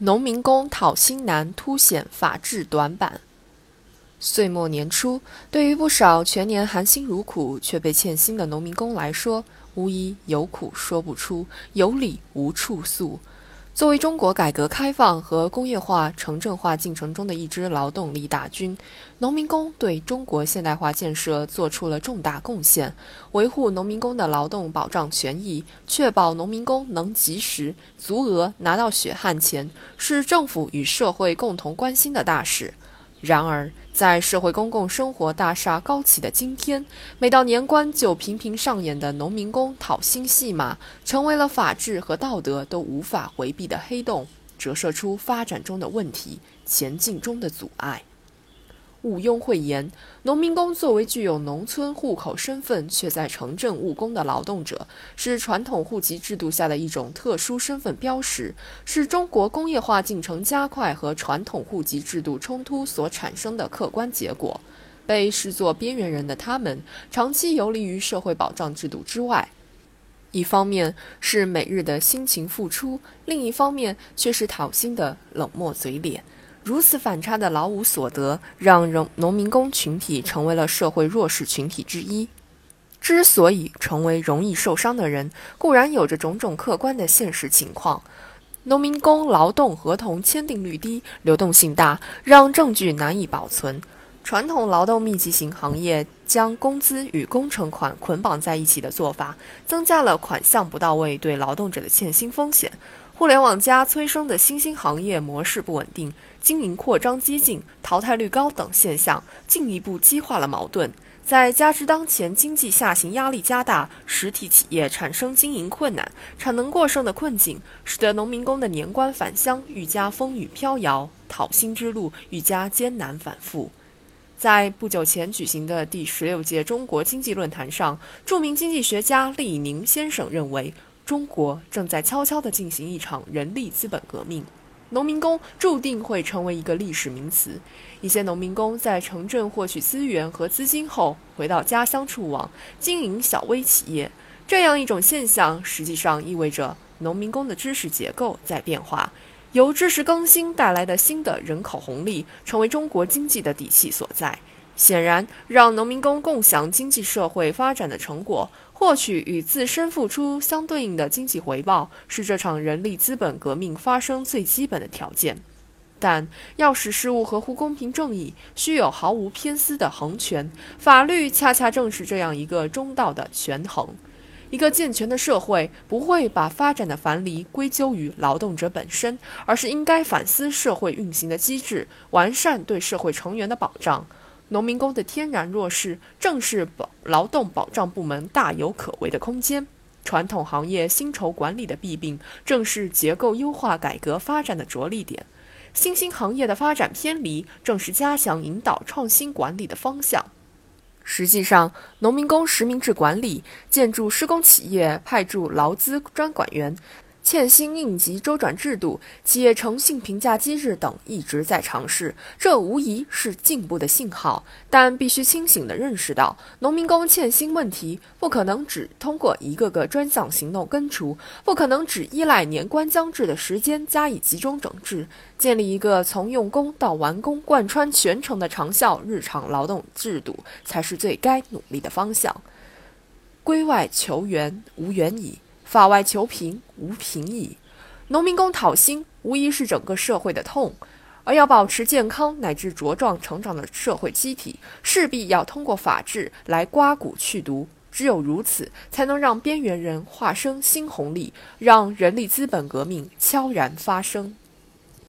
农民工讨薪难，凸显法治短板。岁末年初，对于不少全年含辛茹苦却被欠薪的农民工来说，无疑有苦说不出，有理无处诉。作为中国改革开放和工业化、城镇化进程中的一支劳动力大军，农民工对中国现代化建设做出了重大贡献。维护农民工的劳动保障权益，确保农民工能及时、足额拿到血汗钱，是政府与社会共同关心的大事。然而，在社会公共生活大厦高起的今天，每到年关就频频上演的农民工讨薪戏码，成为了法治和道德都无法回避的黑洞，折射出发展中的问题，前进中的阻碍。毋庸讳言，农民工作为具有农村户口身份却在城镇务工的劳动者，是传统户籍制度下的一种特殊身份标识，是中国工业化进程加快和传统户籍制度冲突所产生的客观结果。被视作边缘人的他们，长期游离于社会保障制度之外，一方面是每日的辛勤付出，另一方面却是讨薪的冷漠嘴脸。如此反差的劳务所得，让农农民工群体成为了社会弱势群体之一。之所以成为容易受伤的人，固然有着种种客观的现实情况：农民工劳动合同签订率低，流动性大，让证据难以保存；传统劳动密集型行业将工资与工程款捆绑在一起的做法，增加了款项不到位对劳动者的欠薪风险。互联网加催生的新兴行业模式不稳定，经营扩张激进、淘汰率高等现象，进一步激化了矛盾。再加之当前经济下行压力加大，实体企业产生经营困难、产能过剩的困境，使得农民工的年关返乡愈加风雨飘摇，讨薪之路愈加艰难反复。在不久前举行的第十六届中国经济论坛上，著名经济学家厉以宁先生认为。中国正在悄悄地进行一场人力资本革命，农民工注定会成为一个历史名词。一些农民工在城镇获取资源和资金后，回到家乡触网经营小微企业。这样一种现象，实际上意味着农民工的知识结构在变化，由知识更新带来的新的人口红利，成为中国经济的底气所在。显然，让农民工共享经济社会发展的成果，获取与自身付出相对应的经济回报，是这场人力资本革命发生最基本的条件。但要使事物合乎公平正义，需有毫无偏私的衡权。法律恰恰正是这样一个中道的权衡。一个健全的社会不会把发展的樊篱归咎于劳动者本身，而是应该反思社会运行的机制，完善对社会成员的保障。农民工的天然弱势，正是保劳动保障部门大有可为的空间；传统行业薪酬管理的弊病，正是结构优化改革发展的着力点；新兴行业的发展偏离，正是加强引导创新管理的方向。实际上，农民工实名制管理、建筑施工企业派驻劳资专管员。欠薪应急周转制度、企业诚信评价机制等一直在尝试，这无疑是进步的信号。但必须清醒地认识到，农民工欠薪问题不可能只通过一个个专项行动根除，不可能只依赖年关将至的时间加以集中整治。建立一个从用工到完工贯穿全程的长效日常劳动制度，才是最该努力的方向。归外求援，无援矣。法外求平，无平矣。农民工讨薪，无疑是整个社会的痛。而要保持健康乃至茁壮成长的社会机体，势必要通过法治来刮骨去毒。只有如此，才能让边缘人化生新红利，让人力资本革命悄然发生。